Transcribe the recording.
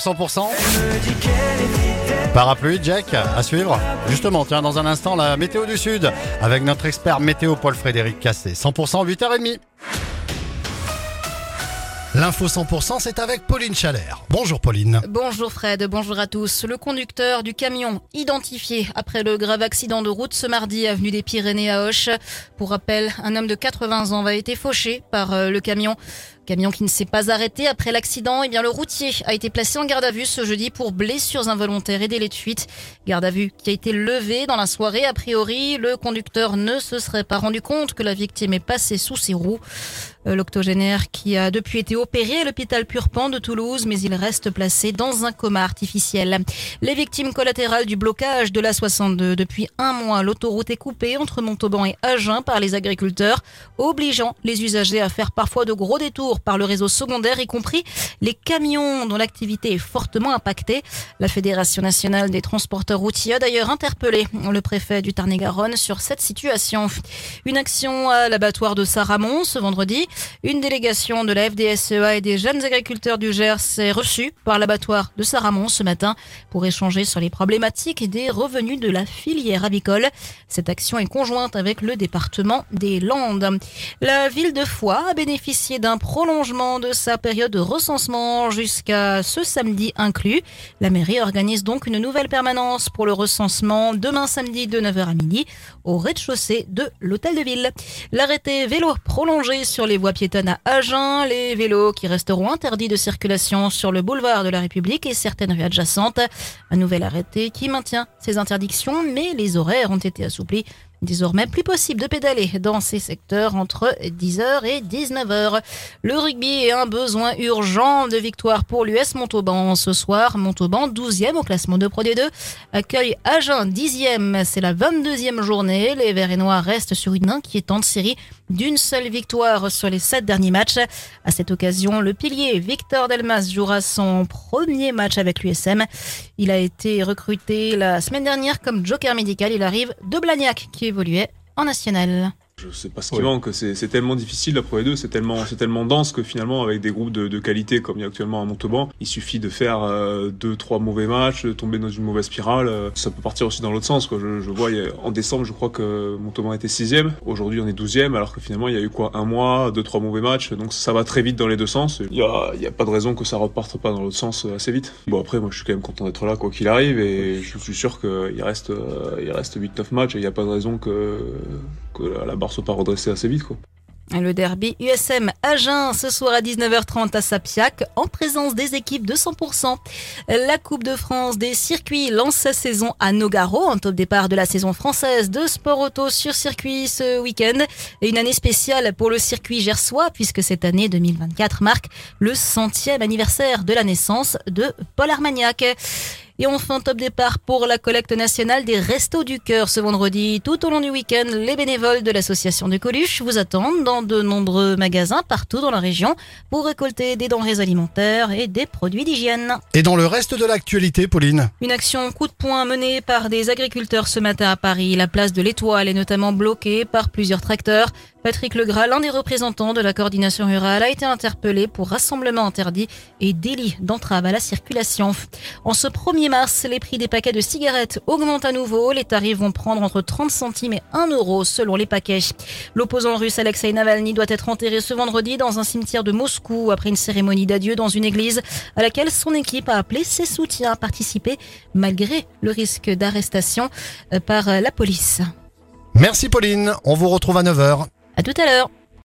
sur 100%. Parapluie, Jack, à suivre. Justement, tiens, dans un instant, la météo du Sud avec notre expert météo Paul-Frédéric Cassé. 100% 8h30. L'info 100%, c'est avec Pauline Chalère. Bonjour Pauline. Bonjour Fred, bonjour à tous. Le conducteur du camion identifié après le grave accident de route ce mardi avenue des Pyrénées à Auch. Pour rappel, un homme de 80 ans a été fauché par euh, le camion. Camion qui ne s'est pas arrêté après l'accident, eh bien le routier a été placé en garde à vue ce jeudi pour blessures involontaires et délai de fuite. Garde à vue qui a été levée dans la soirée. A priori, le conducteur ne se serait pas rendu compte que la victime est passée sous ses roues. Euh, l'octogénaire qui a depuis été opéré à l'hôpital Purpan de Toulouse, mais il reste placé dans un coma artificiel. Les victimes collatérales du blocage de la 62. Depuis un mois, l'autoroute est coupée entre Montauban et Agen par les agriculteurs, obligeant les usagers à faire parfois de gros détours par le réseau secondaire, y compris les camions dont l'activité est fortement impactée. La Fédération nationale des transporteurs routiers a d'ailleurs interpellé le préfet du Tarn-et-Garonne sur cette situation. Une action à l'abattoir de Saramon ce vendredi. Une délégation de la FDSEA et des jeunes agriculteurs du Gers est reçue par l'abattoir de Saramon ce matin pour échanger sur les problématiques des revenus de la filière avicole. Cette action est conjointe avec le département des Landes. La ville de Foix a bénéficié d'un prolongement de sa période de recensement jusqu'à ce samedi inclus. La mairie organise donc une nouvelle permanence pour le recensement demain samedi de 9h à midi au rez-de-chaussée de l'hôtel de ville. L'arrêté vélo prolongé sur les voies piétonnes à Agen, les vélos qui resteront interdits de circulation sur le boulevard de la République et certaines rues adjacentes. Un nouvel arrêté qui maintient ces interdictions, mais les horaires ont été assouplis Désormais, plus possible de pédaler dans ces secteurs entre 10h et 19h. Le rugby est un besoin urgent de victoire pour l'US Montauban. Ce soir, Montauban, 12e au classement de Pro D2, accueille Agen, 10e. C'est la 22e journée. Les Verts et Noirs restent sur une inquiétante série d'une seule victoire sur les sept derniers matchs. À cette occasion, le pilier Victor Delmas jouera son premier match avec l'USM. Il a été recruté la semaine dernière comme joker médical. Il arrive de Blagnac qui évoluait en national. Je sais pas ce qui manque, c'est tellement difficile la Pro 2, c'est tellement, c'est tellement dense que finalement avec des groupes de, de, qualité comme il y a actuellement à Montauban, il suffit de faire euh, deux, trois mauvais matchs, de tomber dans une mauvaise spirale. Euh, ça peut partir aussi dans l'autre sens. Quoi. Je, je vois en décembre, je crois que Montauban était sixième. Aujourd'hui, on est douzième, alors que finalement il y a eu quoi? Un mois, deux, trois mauvais matchs. Donc ça va très vite dans les deux sens. Il y a, il y a pas de raison que ça reparte pas dans l'autre sens assez vite. Bon après, moi je suis quand même content d'être là quoi qu'il arrive et je suis sûr qu'il reste, euh, il reste 8-9 matchs et il n'y a pas de raison que, que la barre soit pas redressée assez vite. Le derby USM Agen ce soir à 19h30 à Sapiac en présence des équipes de 100%. La Coupe de France des circuits lance sa saison à Nogaro en top départ de la saison française de sport auto sur circuit ce week-end. Et une année spéciale pour le circuit gersois puisque cette année 2024 marque le centième anniversaire de la naissance de Paul Armagnac. Et enfin, top départ pour la collecte nationale des Restos du Cœur ce vendredi. Tout au long du week-end, les bénévoles de l'association de Coluche vous attendent dans de nombreux magasins partout dans la région pour récolter des denrées alimentaires et des produits d'hygiène. Et dans le reste de l'actualité, Pauline? Une action coup de poing menée par des agriculteurs ce matin à Paris. La place de l'Étoile est notamment bloquée par plusieurs tracteurs. Patrick Legras, l'un des représentants de la coordination rurale, a été interpellé pour rassemblement interdit et délit d'entrave à la circulation. En ce 1er mars, les prix des paquets de cigarettes augmentent à nouveau. Les tarifs vont prendre entre 30 centimes et 1 euro selon les paquets. L'opposant russe Alexei Navalny doit être enterré ce vendredi dans un cimetière de Moscou après une cérémonie d'adieu dans une église à laquelle son équipe a appelé ses soutiens à participer malgré le risque d'arrestation par la police. Merci Pauline, on vous retrouve à 9h. À tout à l'heure.